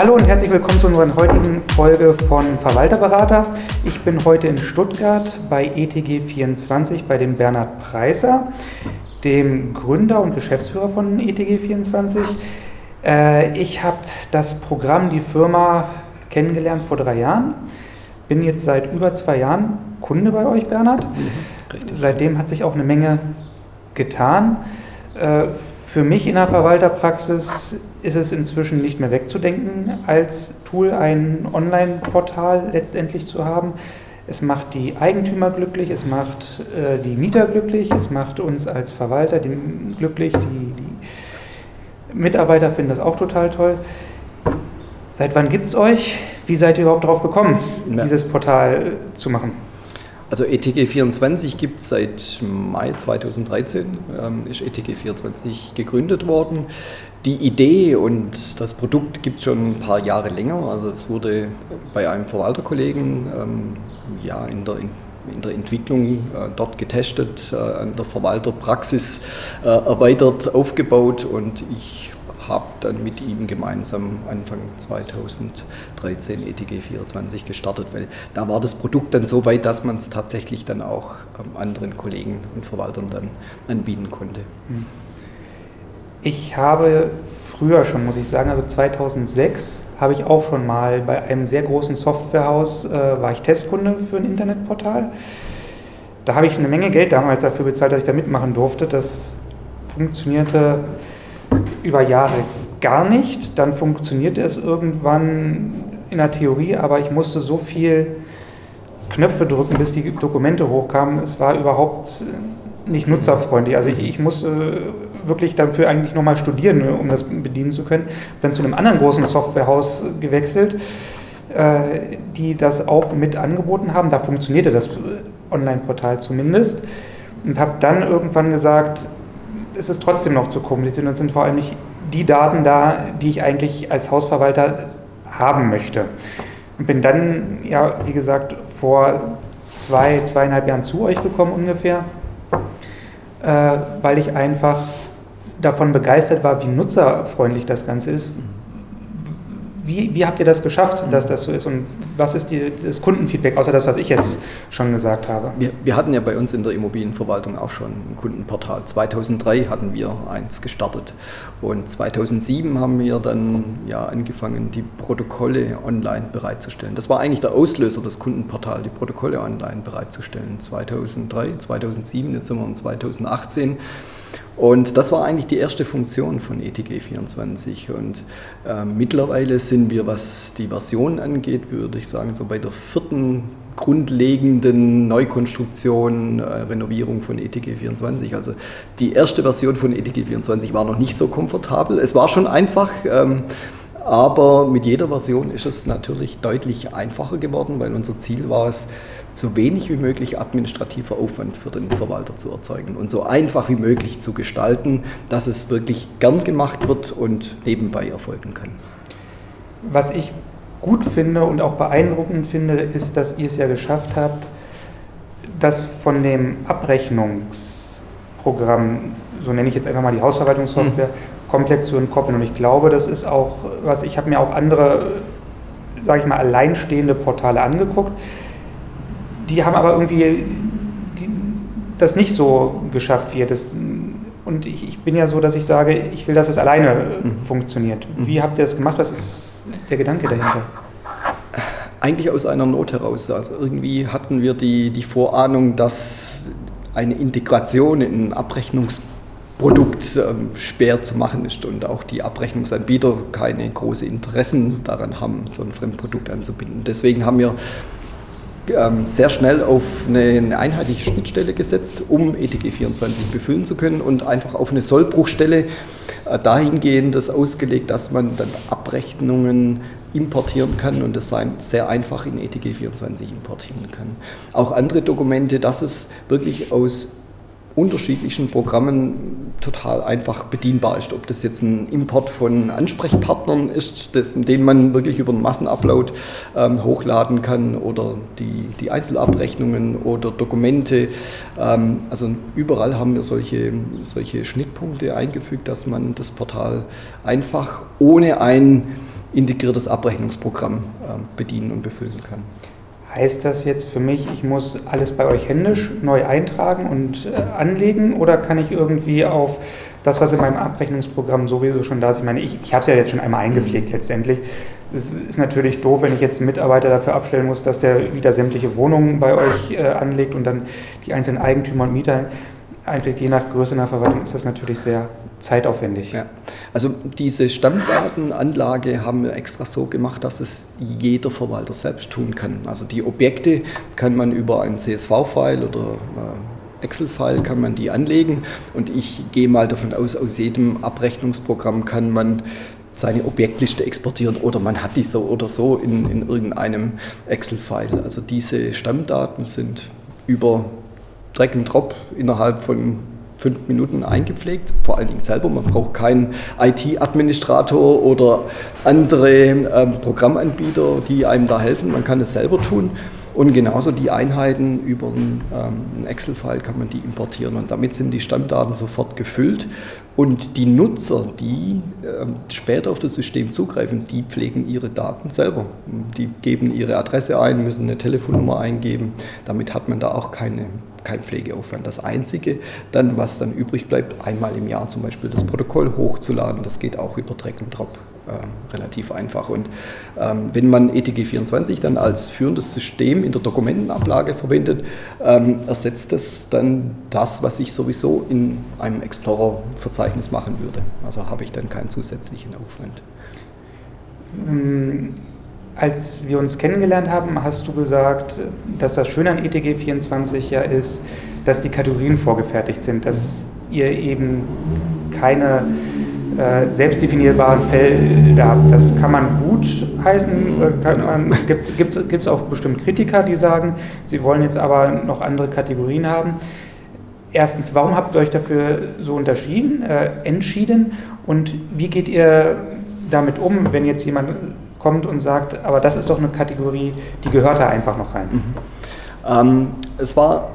Hallo und herzlich willkommen zu unserer heutigen Folge von Verwalterberater. Ich bin heute in Stuttgart bei ETG24 bei dem Bernhard Preiser, dem Gründer und Geschäftsführer von ETG24. Äh, ich habe das Programm, die Firma kennengelernt vor drei Jahren. Bin jetzt seit über zwei Jahren Kunde bei euch, Bernhard. Mhm, Seitdem hat sich auch eine Menge getan. Äh, für mich in der Verwalterpraxis ist es inzwischen nicht mehr wegzudenken, als Tool ein Online-Portal letztendlich zu haben. Es macht die Eigentümer glücklich, es macht äh, die Mieter glücklich, es macht uns als Verwalter die, glücklich, die, die Mitarbeiter finden das auch total toll. Seit wann gibt es euch? Wie seid ihr überhaupt darauf gekommen, ja. dieses Portal zu machen? Also ETG 24 gibt es seit Mai 2013, ähm, ist ETG 24 gegründet worden. Die Idee und das Produkt gibt es schon ein paar Jahre länger. Also es wurde bei einem Verwalterkollegen ähm, ja, in der in der Entwicklung äh, dort getestet, äh, an der Verwalterpraxis äh, erweitert, aufgebaut und ich habe dann mit ihm gemeinsam Anfang 2013 ETG 24 gestartet, weil da war das Produkt dann so weit, dass man es tatsächlich dann auch ähm, anderen Kollegen und Verwaltern dann anbieten konnte. Hm. Ich habe früher schon, muss ich sagen, also 2006 habe ich auch schon mal bei einem sehr großen Softwarehaus, äh, war ich Testkunde für ein Internetportal. Da habe ich eine Menge Geld damals dafür bezahlt, dass ich da mitmachen durfte. Das funktionierte über Jahre gar nicht. Dann funktionierte es irgendwann in der Theorie, aber ich musste so viel Knöpfe drücken, bis die Dokumente hochkamen. Es war überhaupt nicht nutzerfreundlich. Also ich, ich musste wirklich dafür eigentlich nochmal studieren, um das bedienen zu können. Dann zu einem anderen großen Softwarehaus gewechselt, äh, die das auch mit angeboten haben. Da funktionierte das Online-Portal zumindest. Und habe dann irgendwann gesagt, es ist trotzdem noch zu kompliziert und es sind vor allem nicht die Daten da, die ich eigentlich als Hausverwalter haben möchte. Und bin dann, ja, wie gesagt, vor zwei, zweieinhalb Jahren zu euch gekommen ungefähr, äh, weil ich einfach davon begeistert war, wie nutzerfreundlich das Ganze ist, wie, wie habt ihr das geschafft, dass das so ist und was ist die, das Kundenfeedback, außer das, was ich jetzt schon gesagt habe? Wir, wir, hatten ja bei uns in der Immobilienverwaltung auch schon ein Kundenportal. 2003 hatten wir eins gestartet und 2007 haben wir dann ja angefangen, die Protokolle online bereitzustellen. Das war eigentlich der Auslöser, das Kundenportal, die Protokolle online bereitzustellen. 2003, 2007, jetzt sind wir in 2018. Und das war eigentlich die erste Funktion von ETG24. Und äh, mittlerweile sind wir, was die Version angeht, würde ich sagen, so bei der vierten grundlegenden Neukonstruktion, äh, Renovierung von ETG24. Also die erste Version von ETG24 war noch nicht so komfortabel. Es war schon einfach. Ähm, aber mit jeder Version ist es natürlich deutlich einfacher geworden, weil unser Ziel war es, so wenig wie möglich administrativer Aufwand für den Verwalter zu erzeugen und so einfach wie möglich zu gestalten, dass es wirklich gern gemacht wird und nebenbei erfolgen kann. Was ich gut finde und auch beeindruckend finde, ist, dass ihr es ja geschafft habt, das von dem Abrechnungsprogramm, so nenne ich jetzt einfach mal die Hausverwaltungssoftware, mhm. komplett zu entkoppeln. Und ich glaube, das ist auch, was ich habe mir auch andere, sage ich mal, alleinstehende Portale angeguckt die haben aber irgendwie die, das nicht so geschafft wie ihr das. Und ich, ich, bin ja so, dass ich sage, ich will, dass es alleine mhm. funktioniert. Mhm. Wie habt ihr das gemacht? Was ist der Gedanke dahinter? Eigentlich aus einer Not heraus. Also irgendwie hatten wir die, die Vorahnung, dass eine Integration in ein Abrechnungsprodukt ähm, schwer zu machen ist und auch die Abrechnungsanbieter keine großen Interessen daran haben, so ein Fremdprodukt anzubinden. Deswegen haben wir sehr schnell auf eine, einheitliche Schnittstelle gesetzt, um ETG 24 befüllen zu können und einfach auf eine Sollbruchstelle äh, dahingehend das ausgelegt, dass man dann Abrechnungen importieren kann und das sehr einfach in ETG 24 importieren kann. Auch andere Dokumente, dass es wirklich aus unterschiedlichen Programmen total einfach bedienbar ist. Ob das jetzt ein Import von Ansprechpartnern ist, das, den man wirklich über einen Massenupload ähm, hochladen kann oder die, die Einzelabrechnungen oder Dokumente. Ähm, also überall haben wir solche, solche Schnittpunkte eingefügt, dass man das Portal einfach ohne ein integriertes Abrechnungsprogramm äh, bedienen und befüllen kann. Heißt das jetzt für mich, ich muss alles bei euch händisch neu eintragen und äh, anlegen oder kann ich irgendwie auf das, was in meinem Abrechnungsprogramm sowieso schon da ist? Ich meine, ich, ich habe es ja jetzt schon einmal eingepflegt letztendlich. Es ist natürlich doof, wenn ich jetzt einen Mitarbeiter dafür abstellen muss, dass der wieder sämtliche Wohnungen bei euch äh, anlegt und dann die einzelnen Eigentümer und Mieter einpflegt. Je nach Größe einer Verwaltung ist das natürlich sehr zeitaufwendig. Ja. Also diese Stammdatenanlage haben wir extra so gemacht, dass es jeder Verwalter selbst tun kann. Also die Objekte kann man über ein CSV-File oder äh, Excel-File kann man die anlegen und ich gehe mal davon aus, aus jedem Abrechnungsprogramm kann man seine Objektliste exportieren oder man hat die so oder so in, in irgendeinem Excel-File. Also diese Stammdaten sind über Drag and Drop innerhalb von fünf Minuten eingepflegt, vor allen Dingen selber. Man braucht keinen IT-Administrator oder andere ähm, Programmanbieter, die einem da helfen. Man kann es selber tun. Und genauso die Einheiten über einen ähm, Excel-File kann man die importieren und damit sind die Stammdaten sofort gefüllt. Und die Nutzer, die äh, später auf das System zugreifen, die pflegen ihre Daten selber. Die geben ihre Adresse ein, müssen eine Telefonnummer eingeben. Damit hat man da auch keine kein Pflegeaufwand. Das Einzige, dann, was dann übrig bleibt, einmal im Jahr zum Beispiel das Protokoll hochzuladen, das geht auch über Drag and Drop äh, relativ einfach. Und ähm, wenn man ETG24 dann als führendes System in der Dokumentenablage verwendet, ähm, ersetzt das dann das, was ich sowieso in einem Explorer-Verzeichnis machen würde. Also habe ich dann keinen zusätzlichen Aufwand. Als wir uns kennengelernt haben, hast du gesagt, dass das Schöne an ETG 24 ja ist, dass die Kategorien vorgefertigt sind, dass ihr eben keine äh, selbstdefinierbaren Felder habt. Das kann man gut heißen. Genau. Gibt es auch bestimmt Kritiker, die sagen, sie wollen jetzt aber noch andere Kategorien haben. Erstens, warum habt ihr euch dafür so unterschieden, äh, entschieden und wie geht ihr damit um, wenn jetzt jemand kommt und sagt, aber das ist doch eine Kategorie, die gehört da einfach noch rein? Mhm. Ähm, es war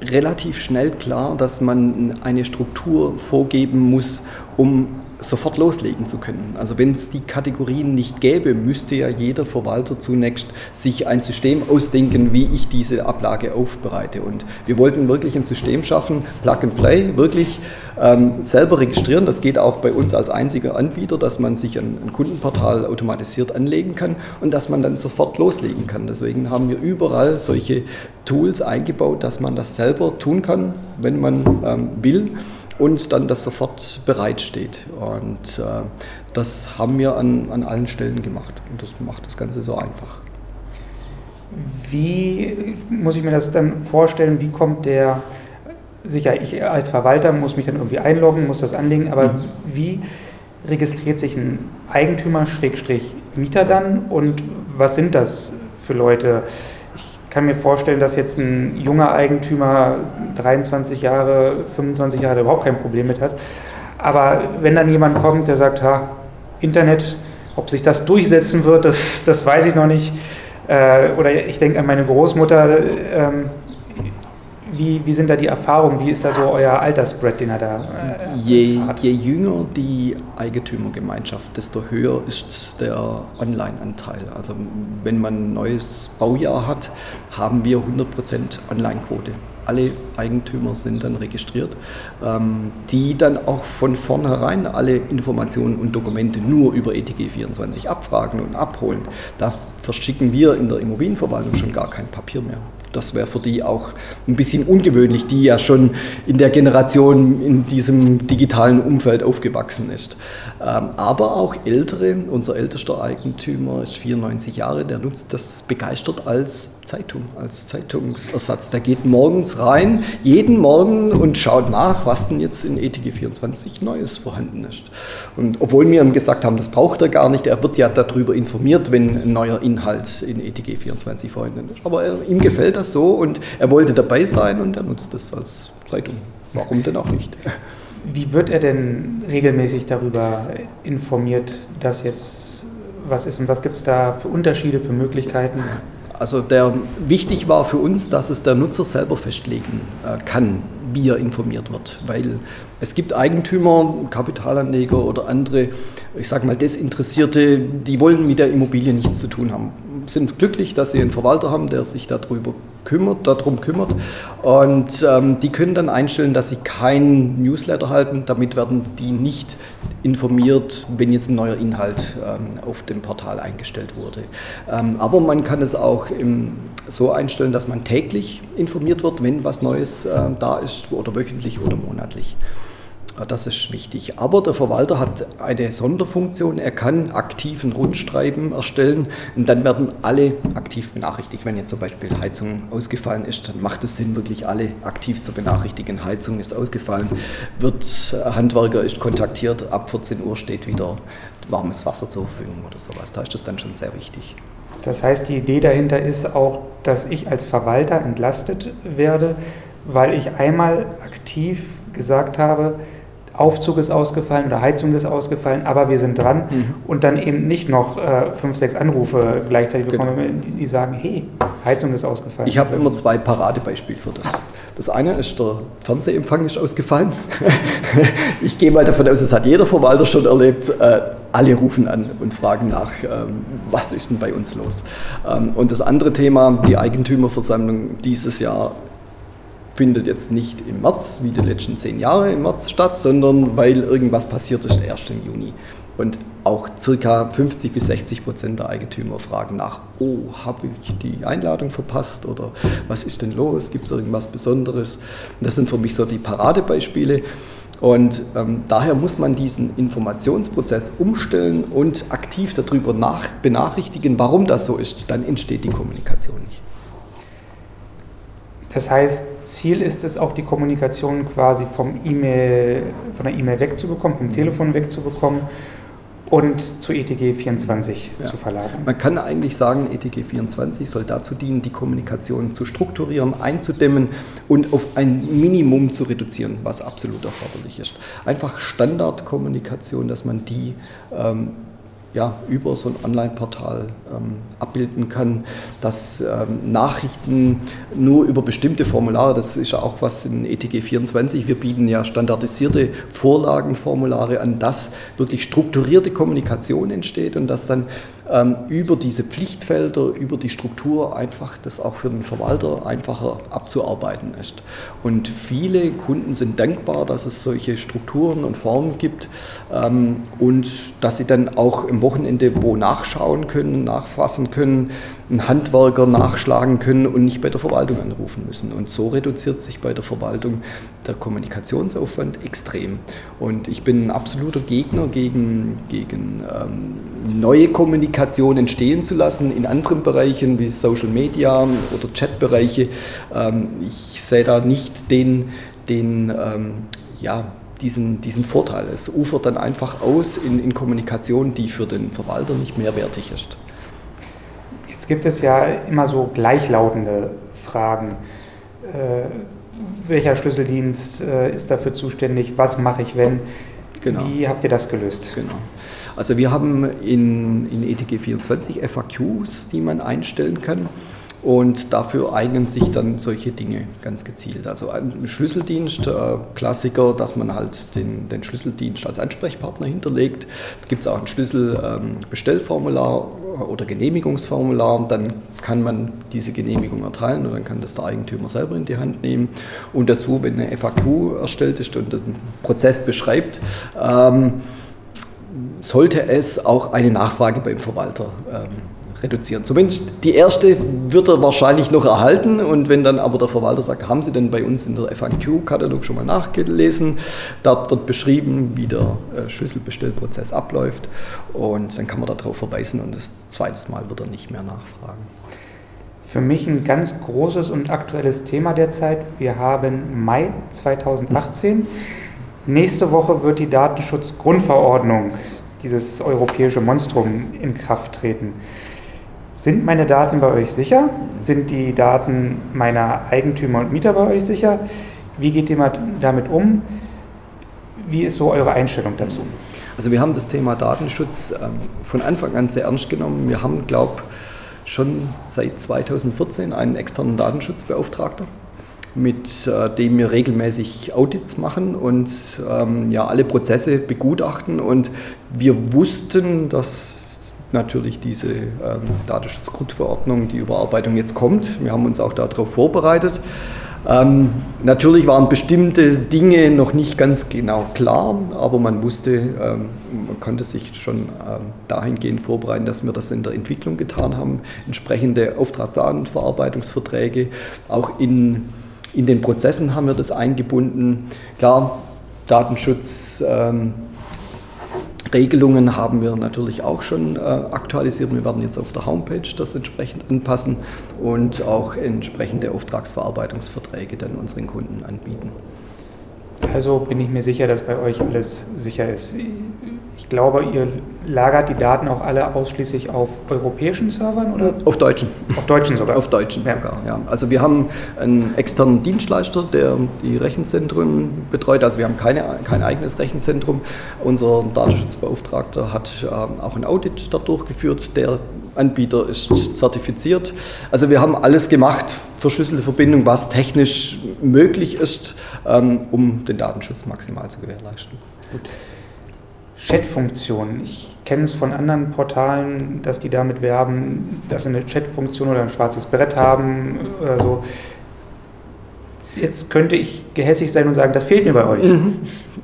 relativ schnell klar, dass man eine Struktur vorgeben muss, um sofort loslegen zu können. Also wenn es die Kategorien nicht gäbe, müsste ja jeder Verwalter zunächst sich ein System ausdenken, wie ich diese Ablage aufbereite. Und wir wollten wirklich ein System schaffen, Plug and Play, wirklich ähm, selber registrieren. Das geht auch bei uns als einziger Anbieter, dass man sich ein, ein Kundenportal automatisiert anlegen kann und dass man dann sofort loslegen kann. Deswegen haben wir überall solche Tools eingebaut, dass man das selber tun kann, wenn man ähm, will und dann das sofort bereitsteht. Und äh, das haben wir an, an allen Stellen gemacht und das macht das Ganze so einfach. Wie muss ich mir das dann vorstellen, wie kommt der, sicher, ich als Verwalter muss mich dann irgendwie einloggen, muss das anlegen, aber mhm. wie registriert sich ein Eigentümer-Mieter dann und was sind das für Leute? Kann mir vorstellen, dass jetzt ein junger Eigentümer 23 Jahre, 25 Jahre überhaupt kein Problem mit hat. Aber wenn dann jemand kommt, der sagt, ha, Internet, ob sich das durchsetzen wird, das, das weiß ich noch nicht. Äh, oder ich denke an meine Großmutter, ähm, wie, wie sind da die Erfahrungen? Wie ist da so euer Altersspread, den er da äh, je, hat? Je jünger die Eigentümergemeinschaft, desto höher ist der Online-Anteil. Also wenn man ein neues Baujahr hat, haben wir 100% Online-Quote alle Eigentümer sind dann registriert, ähm, die dann auch von vornherein alle Informationen und Dokumente nur über ETG24 abfragen und abholen. Da verschicken wir in der Immobilienverwaltung schon gar kein Papier mehr das wäre für die auch ein bisschen ungewöhnlich, die ja schon in der Generation in diesem digitalen Umfeld aufgewachsen ist. Ähm, aber auch ältere, unser ältester Eigentümer ist 94 Jahre, der nutzt das begeistert als Zeitung, als Zeitungsersatz. Der geht morgens rein, jeden Morgen und schaut nach, was denn jetzt in ETG 24 Neues vorhanden ist. Und obwohl wir ihm gesagt haben, das braucht er gar nicht, er wird ja darüber informiert, wenn ein neuer Inhalt in ETG 24 vorhanden ist. Aber er, ihm gefällt das so und er wollte dabei sein und er nutzt das als Zeitung. Warum denn auch nicht? Wie wird er denn regelmäßig darüber informiert, dass jetzt was ist und was gibt es da für Unterschiede, für Möglichkeiten? Also der, wichtig war für uns, dass es der Nutzer selber festlegen äh, kann, wie er informiert wird. Weil es gibt Eigentümer, Kapitalanleger oder andere, ich sage mal Desinteressierte, die wollen mit der Immobilie nichts zu tun haben. Sind glücklich, dass sie einen Verwalter haben, der sich darüber kümmert, darum kümmert. Und ähm, die können dann einstellen, dass sie keinen Newsletter halten. Damit werden die nicht informiert, wenn jetzt ein neuer Inhalt ähm, auf dem Portal eingestellt wurde. Ähm, aber man kann es auch im, so einstellen, dass man täglich informiert wird, wenn was Neues äh, da ist, oder wöchentlich oder monatlich. Das ist wichtig. Aber der Verwalter hat eine Sonderfunktion. Er kann aktiven Rundschreiben erstellen und dann werden alle aktiv benachrichtigt. Wenn jetzt zum Beispiel Heizung ausgefallen ist, dann macht es Sinn, wirklich alle aktiv zu benachrichtigen. Heizung ist ausgefallen, wird Handwerker ist kontaktiert, ab 14 Uhr steht wieder warmes Wasser zur Verfügung oder sowas. Da ist das dann schon sehr wichtig. Das heißt, die Idee dahinter ist auch, dass ich als Verwalter entlastet werde, weil ich einmal aktiv gesagt habe, Aufzug ist ausgefallen oder Heizung ist ausgefallen, aber wir sind dran mhm. und dann eben nicht noch äh, fünf, sechs Anrufe gleichzeitig bekommen, genau. die, die, sagen, hey, Heizung ist ausgefallen. Ich habe immer zwei Paradebeispiele für das. Das eine ist, der Fernsehempfang ist ausgefallen. ich gehe mal davon aus, das hat jeder Verwalter schon erlebt. Äh, alle rufen an und fragen nach, ähm, was ist denn bei uns los. Ähm, und das andere Thema, die Eigentümerversammlung dieses Jahr findet jetzt nicht im März, wie die letzten zehn Jahre im März statt, sondern weil irgendwas passiert ist erst im Juni. Und auch circa 50 bis 60 Prozent der Eigentümer fragen nach, oh, habe ich die Einladung verpasst oder was ist denn los, gibt es irgendwas Besonderes? Und das sind für mich so die Paradebeispiele. Und ähm, daher muss man diesen Informationsprozess umstellen und aktiv darüber nach benachrichtigen, warum das so ist. Dann entsteht die Kommunikation nicht. Das heißt, Ziel ist es auch, die Kommunikation quasi vom E-Mail, von der E-Mail wegzubekommen, vom Telefon wegzubekommen und zu ETG 24 ja. zu verlagern. Man kann eigentlich sagen, ETG 24 soll dazu dienen, die Kommunikation zu strukturieren, einzudämmen und auf ein Minimum zu reduzieren, was absolut erforderlich ist. Einfach Standardkommunikation, dass man die ähm, ja, über so ein Online-Portal ähm, abbilden kann, dass ähm, Nachrichten nur über bestimmte Formulare, das ist ja auch was in ETG 24, wir bieten ja standardisierte Vorlagenformulare an, dass wirklich strukturierte Kommunikation entsteht und dass dann über diese Pflichtfelder, über die Struktur einfach das auch für den Verwalter einfacher abzuarbeiten ist. Und viele Kunden sind dankbar, dass es solche Strukturen und Formen gibt ähm, und dass sie dann auch im Wochenende wo nachschauen können, nachfassen können, einen Handwerker nachschlagen können und nicht bei der Verwaltung anrufen müssen. Und so reduziert sich bei der Verwaltung der Kommunikationsaufwand extrem. Und ich bin ein absoluter Gegner gegen, gegen ähm, neue Kommunikation entstehen zu lassen in anderen Bereichen wie Social Media oder Chatbereiche. Ähm, ich sehe da nicht den, den ähm, ja, diesen, diesen Vorteil. Es ufert dann einfach aus in, in Kommunikation, die für den Verwalter nicht mehrwertig ist. Jetzt gibt es ja immer so gleichlautende Fragen. Äh, welcher Schlüsseldienst äh, ist dafür zuständig? Was mache ich, wenn? Genau. Wie habt ihr das gelöst? Genau. Also wir haben in, in ETG 24 FAQs, die man einstellen kann. Und dafür eignen sich dann solche Dinge ganz gezielt. Also ein Schlüsseldienst, äh, Klassiker, dass man halt den, den Schlüsseldienst als Ansprechpartner hinterlegt. Da gibt es auch ein Schlüsselbestellformular ähm, oder Genehmigungsformular. Dann kann man diese Genehmigung erteilen und dann kann das der Eigentümer selber in die Hand nehmen. Und dazu, wenn eine FAQ erstellt ist und den Prozess beschreibt, ähm, sollte es auch eine Nachfrage beim Verwalter ähm, reduzieren. Zumindest die erste wird er wahrscheinlich noch erhalten und wenn dann aber der Verwalter sagt, haben Sie denn bei uns in der FAQ-Katalog schon mal nachgelesen? Dort wird beschrieben, wie der äh, Schlüsselbestellprozess abläuft und dann kann man darauf verweisen und das zweite Mal wird er nicht mehr nachfragen. Für mich ein ganz großes und aktuelles Thema derzeit. Wir haben Mai 2018. Nächste Woche wird die Datenschutzgrundverordnung, dieses europäische Monstrum, in Kraft treten. Sind meine Daten bei euch sicher? Sind die Daten meiner Eigentümer und Mieter bei euch sicher? Wie geht ihr damit um? Wie ist so eure Einstellung dazu? Also wir haben das Thema Datenschutz ähm, von Anfang an sehr ernst genommen. Wir haben, glaube schon seit 2014 einen externen Datenschutzbeauftragter mit äh, dem wir regelmäßig Audits machen und ähm, ja, alle Prozesse begutachten. Und wir wussten, dass natürlich diese ähm, Datenschutzgrundverordnung, die Überarbeitung jetzt kommt. Wir haben uns auch darauf vorbereitet. Ähm, natürlich waren bestimmte Dinge noch nicht ganz genau klar, aber man wusste, ähm, man konnte sich schon ähm, dahingehend vorbereiten, dass wir das in der Entwicklung getan haben, entsprechende Auftragsdatenverarbeitungsverträge, auch in, in den Prozessen haben wir das eingebunden. Klar, Datenschutz. Regelungen haben wir natürlich auch schon äh, aktualisiert. Wir werden jetzt auf der Homepage das entsprechend anpassen und auch entsprechende Auftragsverarbeitungsverträge dann unseren Kunden anbieten. Also bin ich mir sicher, dass bei euch alles sicher ist. Ich glaube, ihr lagert die Daten auch alle ausschließlich auf europäischen Servern oder? Auf deutschen. Auf deutschen sogar. Auf deutschen ja. sogar, ja. Also wir haben einen externen Dienstleister, der die Rechenzentren betreut. Also wir haben keine, kein eigenes Rechenzentrum. Unser Datenschutzbeauftragter hat ähm, auch ein Audit dort durchgeführt. Der Anbieter ist zertifiziert. Also wir haben alles gemacht, verschlüsselte Verbindung, was technisch möglich ist, ähm, um den Datenschutz maximal zu gewährleisten. Gut. Chat-Funktion. Ich kenne es von anderen Portalen, dass die damit werben, dass sie eine Chat-Funktion oder ein schwarzes Brett haben oder so. Jetzt könnte ich gehässig sein und sagen, das fehlt mir bei euch. Mhm.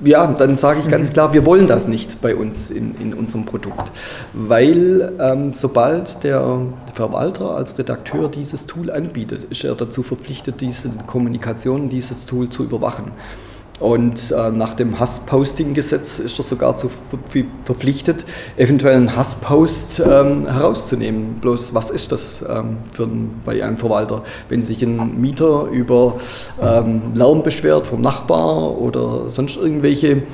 Ja, dann sage ich ganz klar, wir wollen das nicht bei uns in, in unserem Produkt, weil ähm, sobald der Verwalter als Redakteur dieses Tool anbietet, ist er dazu verpflichtet, diese Kommunikation, dieses Tool zu überwachen. Und äh, nach dem Hassposting-Gesetz ist er sogar zu verpflichtet, eventuell einen Hasspost ähm, herauszunehmen. Bloß was ist das ähm, für ein, bei einem Verwalter? Wenn sich ein Mieter über ähm, Lärm beschwert vom Nachbar oder sonst irgendwelche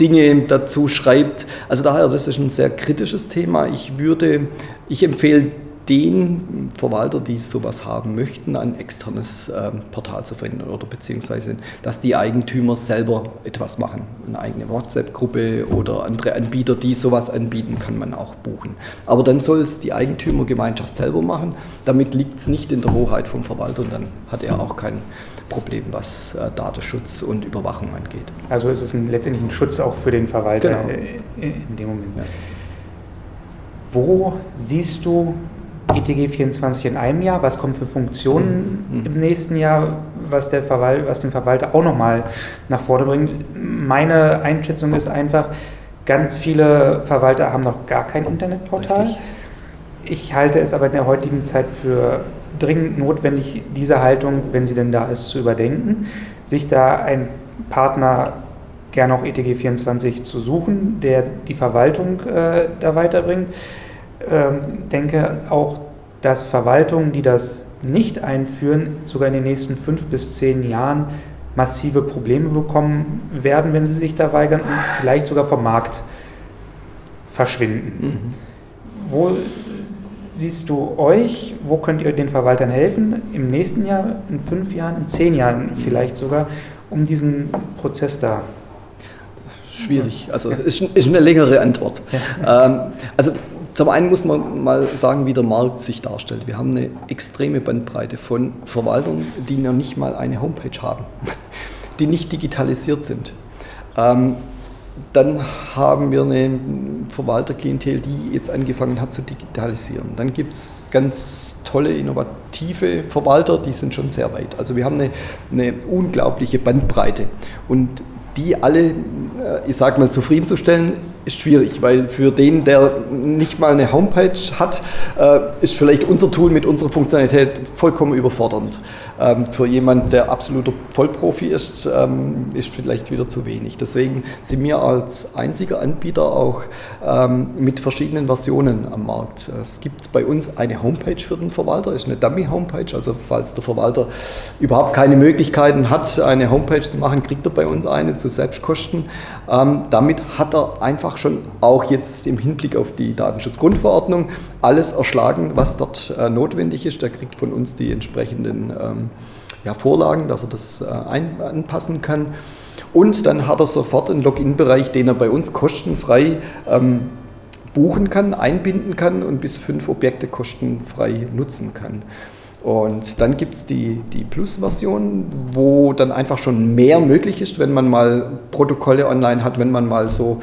Dinge dazu schreibt. Also daher, das ist ein sehr kritisches Thema. Ich würde, ich empfehle den Verwalter, die sowas haben möchten, ein externes äh, Portal zu verwenden oder beziehungsweise, dass die Eigentümer selber etwas machen. Eine eigene WhatsApp-Gruppe oder andere Anbieter, die sowas anbieten, kann man auch buchen. Aber dann soll es die Eigentümergemeinschaft selber machen. Damit liegt es nicht in der Hoheit vom Verwalter und dann hat er auch kein Problem, was äh, Datenschutz und Überwachung angeht. Also ist es ein, letztendlich ein Schutz auch für den Verwalter genau. in dem Moment. Ja. Wo siehst du ETG 24 in einem Jahr, was kommt für Funktionen mhm. im nächsten Jahr, was, der Verwalt, was den Verwalter auch nochmal nach vorne bringt. Meine Einschätzung ist einfach, ganz viele Verwalter haben noch gar kein Internetportal. Richtig. Ich halte es aber in der heutigen Zeit für dringend notwendig, diese Haltung, wenn sie denn da ist, zu überdenken, sich da ein Partner gerne auch ETG 24 zu suchen, der die Verwaltung äh, da weiterbringt ähm, denke auch, dass Verwaltungen, die das nicht einführen, sogar in den nächsten fünf bis zehn Jahren massive Probleme bekommen werden, wenn sie sich da weigern und vielleicht sogar vom Markt verschwinden. Mhm. Wo siehst du euch, wo könnt ihr den Verwaltern helfen, im nächsten Jahr, in fünf Jahren, in zehn Jahren vielleicht sogar, um diesen Prozess da Schwierig, also ist, ist eine längere Antwort. Ja. Ähm, also zum einen muss man mal sagen, wie der Markt sich darstellt. Wir haben eine extreme Bandbreite von Verwaltern, die noch nicht mal eine Homepage haben, die nicht digitalisiert sind. Ähm, dann haben wir eine Verwalterklientel, die jetzt angefangen hat zu digitalisieren. Dann gibt es ganz tolle, innovative Verwalter, die sind schon sehr weit. Also wir haben eine, eine unglaubliche Bandbreite. Und die alle, äh, ich sage mal, zufriedenzustellen, ist schwierig, weil für den, der nicht mal eine Homepage hat, äh, ist vielleicht unser Tool mit unserer Funktionalität vollkommen überfordernd. Ähm, für jemanden, der absoluter Vollprofi ist, ähm, ist vielleicht wieder zu wenig. Deswegen sind wir als einziger Anbieter auch ähm, mit verschiedenen Versionen am Markt. Es gibt bei uns eine Homepage für den Verwalter, ist eine Dummy-Homepage, also falls der Verwalter überhaupt keine Möglichkeiten hat, eine Homepage zu machen, kriegt er bei uns eine zu Selbstkosten. damit hat er einfach schon auch jetzt im Hinblick auf die Datenschutzgrundverordnung alles erschlagen, was dort äh, notwendig ist. Der kriegt von uns die entsprechenden ähm, ja, Vorlagen, dass er das äh, ein, anpassen kann. Und dann hat er sofort einen Login-Bereich, den er bei uns kostenfrei ähm, buchen kann, einbinden kann und bis fünf Objekte kostenfrei nutzen kann. Und dann gibt es die, die Plus-Version, wo dann einfach schon mehr möglich ist, wenn man mal Protokolle online hat, wenn man mal so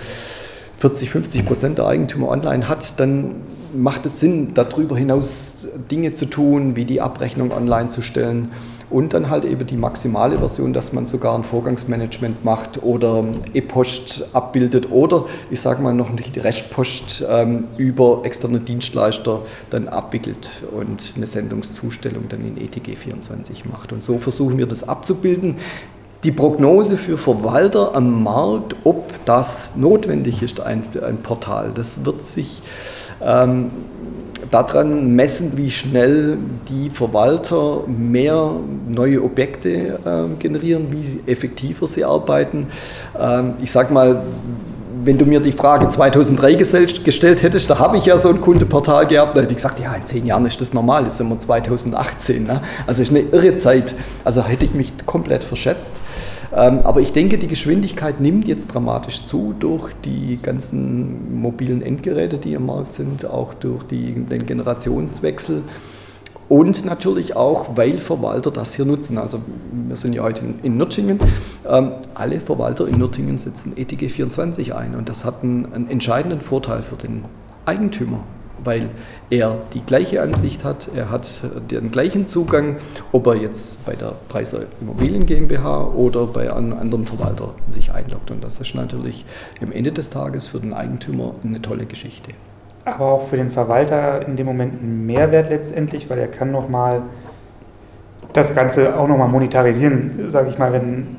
40, 50 Prozent der Eigentümer online hat, dann macht es Sinn, darüber hinaus Dinge zu tun, wie die Abrechnung online zu stellen und dann halt eben die maximale Version, dass man sogar ein Vorgangsmanagement macht oder E-Post abbildet oder ich sage mal noch die Restpost ähm, über externe Dienstleister dann abwickelt und eine Sendungszustellung dann in ETG 24 macht. Und so versuchen wir das abzubilden. Die Prognose für Verwalter am Markt, ob das notwendig ist, ein, ein Portal, das wird sich ähm, daran messen, wie schnell die Verwalter mehr neue Objekte äh, generieren, wie effektiver sie arbeiten. Ähm, ich sage mal, wenn du mir die Frage 2003 gestellt hättest, da habe ich ja so ein Kundenportal gehabt, da hätte ich gesagt, ja, in zehn Jahren ist das normal, jetzt sind wir 2018. Ne? Also ist eine irre Zeit. Also hätte ich mich komplett verschätzt. Ähm, aber ich denke, die Geschwindigkeit nimmt jetzt dramatisch zu durch die ganzen mobilen Endgeräte, die im Markt sind, auch durch die, den Generationswechsel. Und natürlich auch, weil Verwalter das hier nutzen. Also wir sind ja heute in, in Nürtingen. Ähm, alle Verwalter in Nürtingen setzen ETG 24 ein. Und das hat einen, einen entscheidenden Vorteil für den Eigentümer weil er die gleiche Ansicht hat, er hat den gleichen Zugang, ob er jetzt bei der Preiser Immobilien GmbH oder bei einem anderen Verwalter sich einloggt. Und das ist natürlich am Ende des Tages für den Eigentümer eine tolle Geschichte. Aber auch für den Verwalter in dem Moment ein Mehrwert letztendlich, weil er kann nochmal das Ganze auch nochmal monetarisieren, sage ich mal, wenn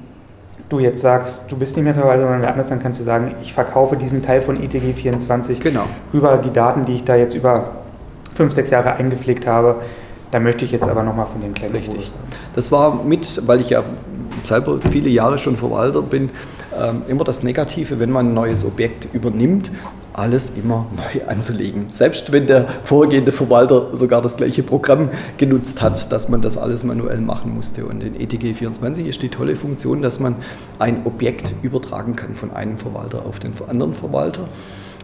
du jetzt sagst, du bist nicht mehr Verwalter, sondern wer anders, dann kannst du sagen, ich verkaufe diesen Teil von ETG24 genau. rüber, die Daten, die ich da jetzt über fünf, sechs Jahre eingepflegt habe, da möchte ich jetzt aber nochmal von den kleinen Richtig. Das war mit, weil ich ja selber viele Jahre schon Verwalter bin, ähm, immer das Negative, wenn man ein neues Objekt übernimmt, alles immer neu anzulegen. Selbst wenn der vorgehende Verwalter sogar das gleiche Programm genutzt hat, dass man das alles manuell machen musste. Und in ETG 24 ist die tolle Funktion, dass man ein Objekt übertragen kann von einem Verwalter auf den anderen Verwalter.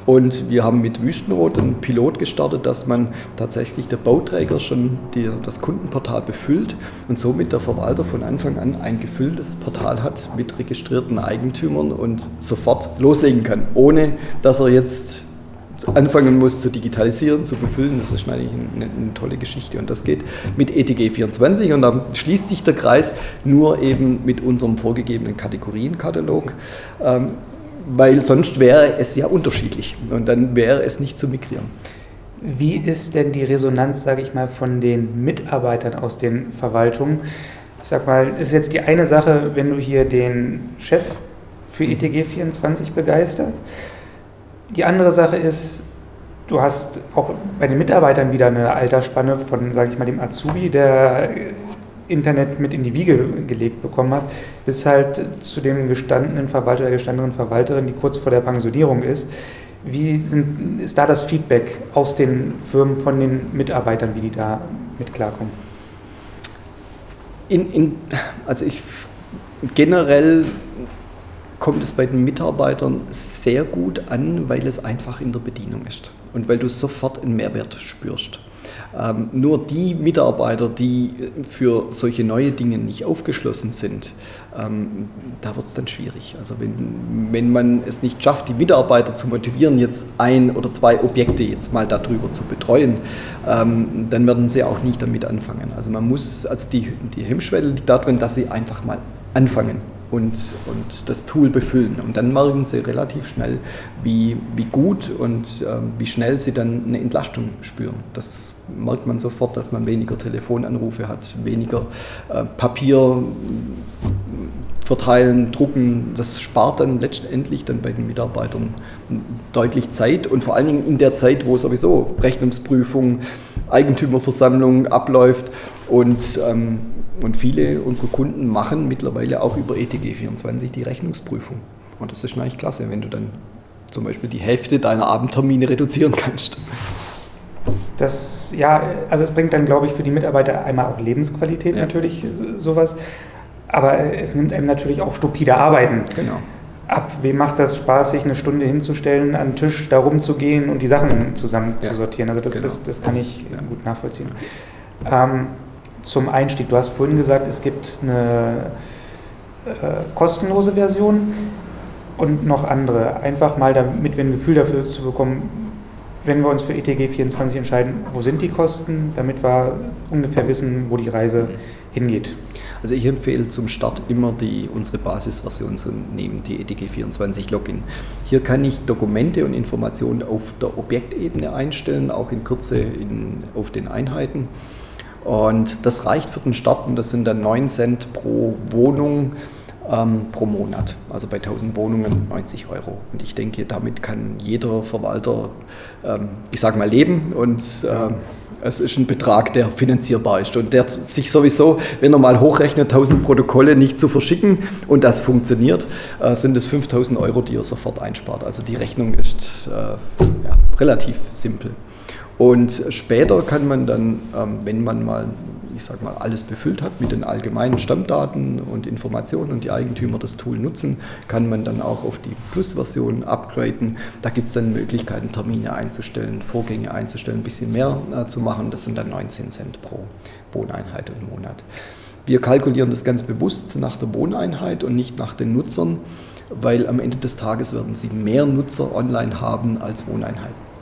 Und wir haben mit Wüstenrot einen Pilot gestartet, dass man tatsächlich der Bauträger schon die, das Kundenportal befüllt und somit der Verwalter von Anfang an ein gefülltes Portal hat mit registrierten Eigentümern und sofort loslegen kann, ohne dass er jetzt anfangen muss zu digitalisieren, zu befüllen. Das ist eigentlich eine, eine, tolle Geschichte. Und das geht mit ETG 24 und dann schließt sich der Kreis nur eben mit unserem vorgegebenen Kategorienkatalog. Ähm, weil sonst wäre es ja unterschiedlich und dann wäre es nicht zu migrieren. Wie ist denn die Resonanz, sage ich mal, von den Mitarbeitern aus den Verwaltungen? Ich sag mal, ist jetzt die eine Sache, wenn du hier den Chef für ETG 24 begeisterst. Die andere Sache ist, du hast auch bei den Mitarbeitern wieder eine Altersspanne von, sage ich mal, dem Azubi, der Internet mit in die Wiege gelegt bekommen hat, bis halt zu dem gestandenen Verwalter, der gestandenen Verwalterin, die kurz vor der Pensionierung ist. Wie sind, ist da das Feedback aus den Firmen von den Mitarbeitern, wie die da mit klarkommen? In, in, also ich generell kommt es bei den Mitarbeitern sehr gut an, weil es einfach in der Bedienung ist und weil du sofort einen Mehrwert spürst. Ähm, nur die Mitarbeiter, die für solche neue Dinge nicht aufgeschlossen sind, ähm, da wird es dann schwierig. Also wenn, wenn man es nicht schafft, die Mitarbeiter zu motivieren, jetzt ein oder zwei Objekte jetzt mal darüber zu betreuen, ähm, dann werden sie auch nicht damit anfangen. Also man muss, also die, die Hemmschwelle liegt darin, dass sie einfach mal anfangen und, und das Tool befüllen. Und dann merken sie relativ schnell, wie, wie gut und äh, wie schnell sie dann eine Entlastung spüren. Das merkt man sofort, dass man weniger Telefonanrufe hat, weniger äh, Papier verteilen, drucken. Das spart dann letztendlich dann bei den Mitarbeitern deutlich Zeit und vor allen Dingen in der Zeit, wo sowieso Rechnungsprüfung, Eigentümerversammlung abläuft und ähm, und viele unserer Kunden machen mittlerweile auch über ETG24 die Rechnungsprüfung. Und das ist eigentlich klasse, wenn du dann zum Beispiel die Hälfte deiner Abendtermine reduzieren kannst. Das, ja, also es bringt dann, glaube ich, für die Mitarbeiter einmal auch Lebensqualität ja. natürlich, sowas. Aber es nimmt einem natürlich auch stupide Arbeiten. Genau. Ab, wem macht das Spaß, sich eine Stunde hinzustellen, an den Tisch da rumzugehen und die Sachen zusammen ja. zu sortieren? Also das, genau. das, das kann ich ja. gut nachvollziehen. Ähm, zum Einstieg. Du hast vorhin gesagt, es gibt eine äh, kostenlose Version und noch andere. Einfach mal, damit wir ein Gefühl dafür zu bekommen, wenn wir uns für ETG 24 entscheiden, wo sind die Kosten, damit wir ungefähr wissen, wo die Reise hingeht. Also ich empfehle zum Start immer die, unsere Basisversion zu nehmen, die ETG24 Login. Hier kann ich Dokumente und Informationen auf der Objektebene einstellen, auch in Kürze in, auf den Einheiten. Und das reicht für den Start und das sind dann 9 Cent pro Wohnung ähm, pro Monat. Also bei 1000 Wohnungen 90 Euro. Und ich denke, damit kann jeder Verwalter, ähm, ich sage mal, leben und ähm, es ist ein Betrag, der finanzierbar ist und der sich sowieso, wenn er mal hochrechnet, 1000 Protokolle nicht zu verschicken und das funktioniert, äh, sind es 5000 Euro, die er sofort einspart. Also die Rechnung ist äh, ja, relativ simpel. Und später kann man dann, ähm, wenn man mal ich sage mal, alles befüllt hat mit den allgemeinen Stammdaten und Informationen und die Eigentümer das Tool nutzen, kann man dann auch auf die Plus-Version upgraden. Da gibt es dann Möglichkeiten, Termine einzustellen, Vorgänge einzustellen, ein bisschen mehr äh, zu machen. Das sind dann 19 Cent pro Wohneinheit im Monat. Wir kalkulieren das ganz bewusst nach der Wohneinheit und nicht nach den Nutzern, weil am Ende des Tages werden Sie mehr Nutzer online haben als Wohneinheiten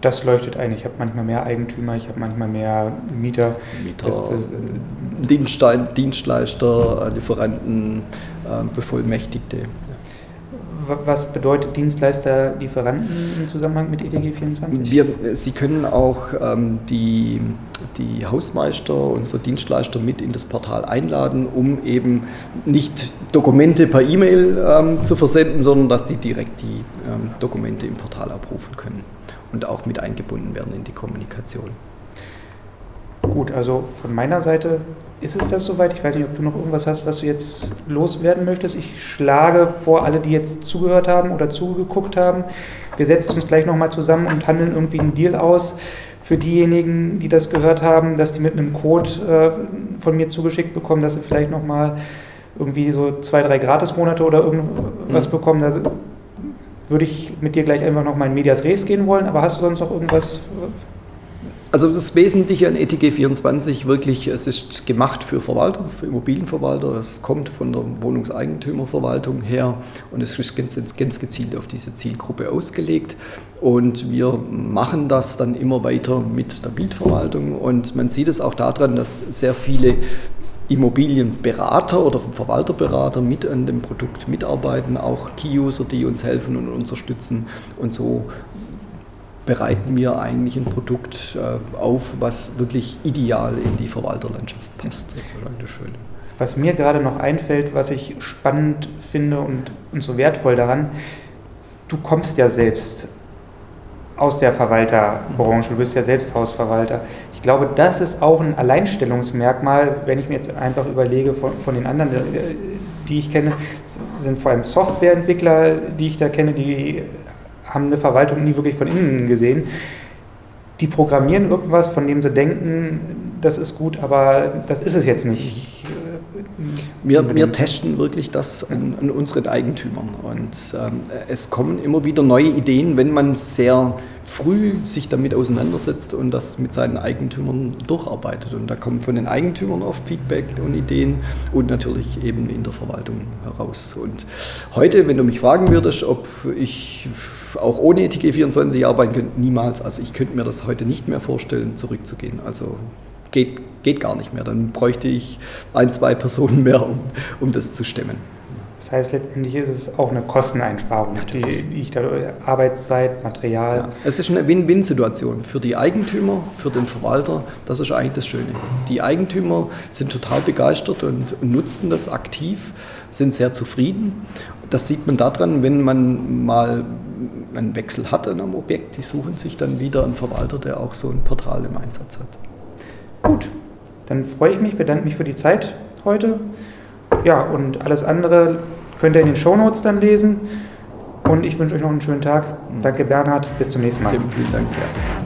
das leuchtet ein. Ich habe manchmal mehr Eigentümer, ich habe manchmal mehr Mieter. Mieter, das, das, Dienstlein, Dienstleister, Lieferanten, äh, Bevollmächtigte. Was bedeutet Dienstleister, Lieferanten im Zusammenhang mit ETG 24? Wir, Sie können auch ähm, die, die Hausmeister und so Dienstleister mit in das Portal einladen, um eben nicht Dokumente per E-Mail ähm, zu versenden, sondern dass die direkt die ähm, Dokumente im Portal abrufen können und auch mit eingebunden werden in die Kommunikation. Gut, also von meiner Seite ist es das soweit. Ich weiß nicht, ob du noch irgendwas hast, was du jetzt loswerden möchtest. Ich schlage vor, alle, die jetzt zugehört haben oder zugeguckt haben, wir setzen uns gleich nochmal zusammen und handeln irgendwie einen Deal aus für diejenigen, die das gehört haben, dass die mit einem Code äh, von mir zugeschickt bekommen, dass sie vielleicht nochmal irgendwie so zwei, drei Gratismonate oder irgendwas mhm. bekommen. Da würde ich mit dir gleich einfach noch mal in Medias Res gehen wollen, aber hast du sonst noch irgendwas? Also das Wesentliche an ETG 24 wirklich, es ist gemacht für Verwalter, für Immobilienverwalter, es kommt von der Wohnungseigentümerverwaltung her und es ist ganz, ganz gezielt auf diese Zielgruppe ausgelegt. Und wir machen das dann immer weiter mit der Mietverwaltung. Und man sieht es auch daran, dass sehr viele Immobilienberater oder Verwalterberater mit an dem Produkt mitarbeiten, auch Key-User, die uns helfen und unterstützen. Und so bereiten wir eigentlich ein Produkt äh, auf, was wirklich ideal in die Verwalterlandschaft passt. Das ist wahrscheinlich das Schöne. Was mir gerade noch einfällt, was ich spannend finde und, und so wertvoll daran, du kommst ja selbst aus der Verwalterbranche, du bist ja selbst Hausverwalter. Ich glaube, das ist auch ein Alleinstellungsmerkmal, wenn ich mir jetzt einfach überlege von, von den anderen, äh, die ich kenne, sind vor allem Softwareentwickler, die ich da kenne, die haben eine Verwaltung nie wirklich von innen gesehen. Die programmieren irgendwas, von dem sie denken, das ist gut, aber das ist es jetzt nicht. Wir, wir testen wirklich das an, an unseren Eigentümern und ähm, es kommen immer wieder neue Ideen, wenn man sehr früh sich damit auseinandersetzt und das mit seinen Eigentümern durcharbeitet. Und da kommen von den Eigentümern oft Feedback und Ideen und natürlich eben in der Verwaltung heraus. Und heute, wenn du mich fragen würdest, ob ich auch ohne ETG 24 arbeiten könnte, niemals. Also ich könnte mir das heute nicht mehr vorstellen, zurückzugehen. Also geht, geht gar nicht mehr. Dann bräuchte ich ein, zwei Personen mehr, um, um das zu stemmen. Das heißt, letztendlich ist es auch eine Kosteneinsparung, die, die, ich da Arbeitszeit, Material. Ja, es ist eine Win-Win-Situation für die Eigentümer, für den Verwalter. Das ist eigentlich das Schöne. Die Eigentümer sind total begeistert und nutzen das aktiv, sind sehr zufrieden. Das sieht man daran, wenn man mal einen Wechsel hat an einem Objekt, die suchen sich dann wieder einen Verwalter, der auch so ein Portal im Einsatz hat. Gut, dann freue ich mich, bedanke mich für die Zeit heute. Ja, und alles andere könnt ihr in den Shownotes dann lesen. Und ich wünsche euch noch einen schönen Tag. Danke Bernhard, bis zum nächsten Mal. Vielen Dank. Ja.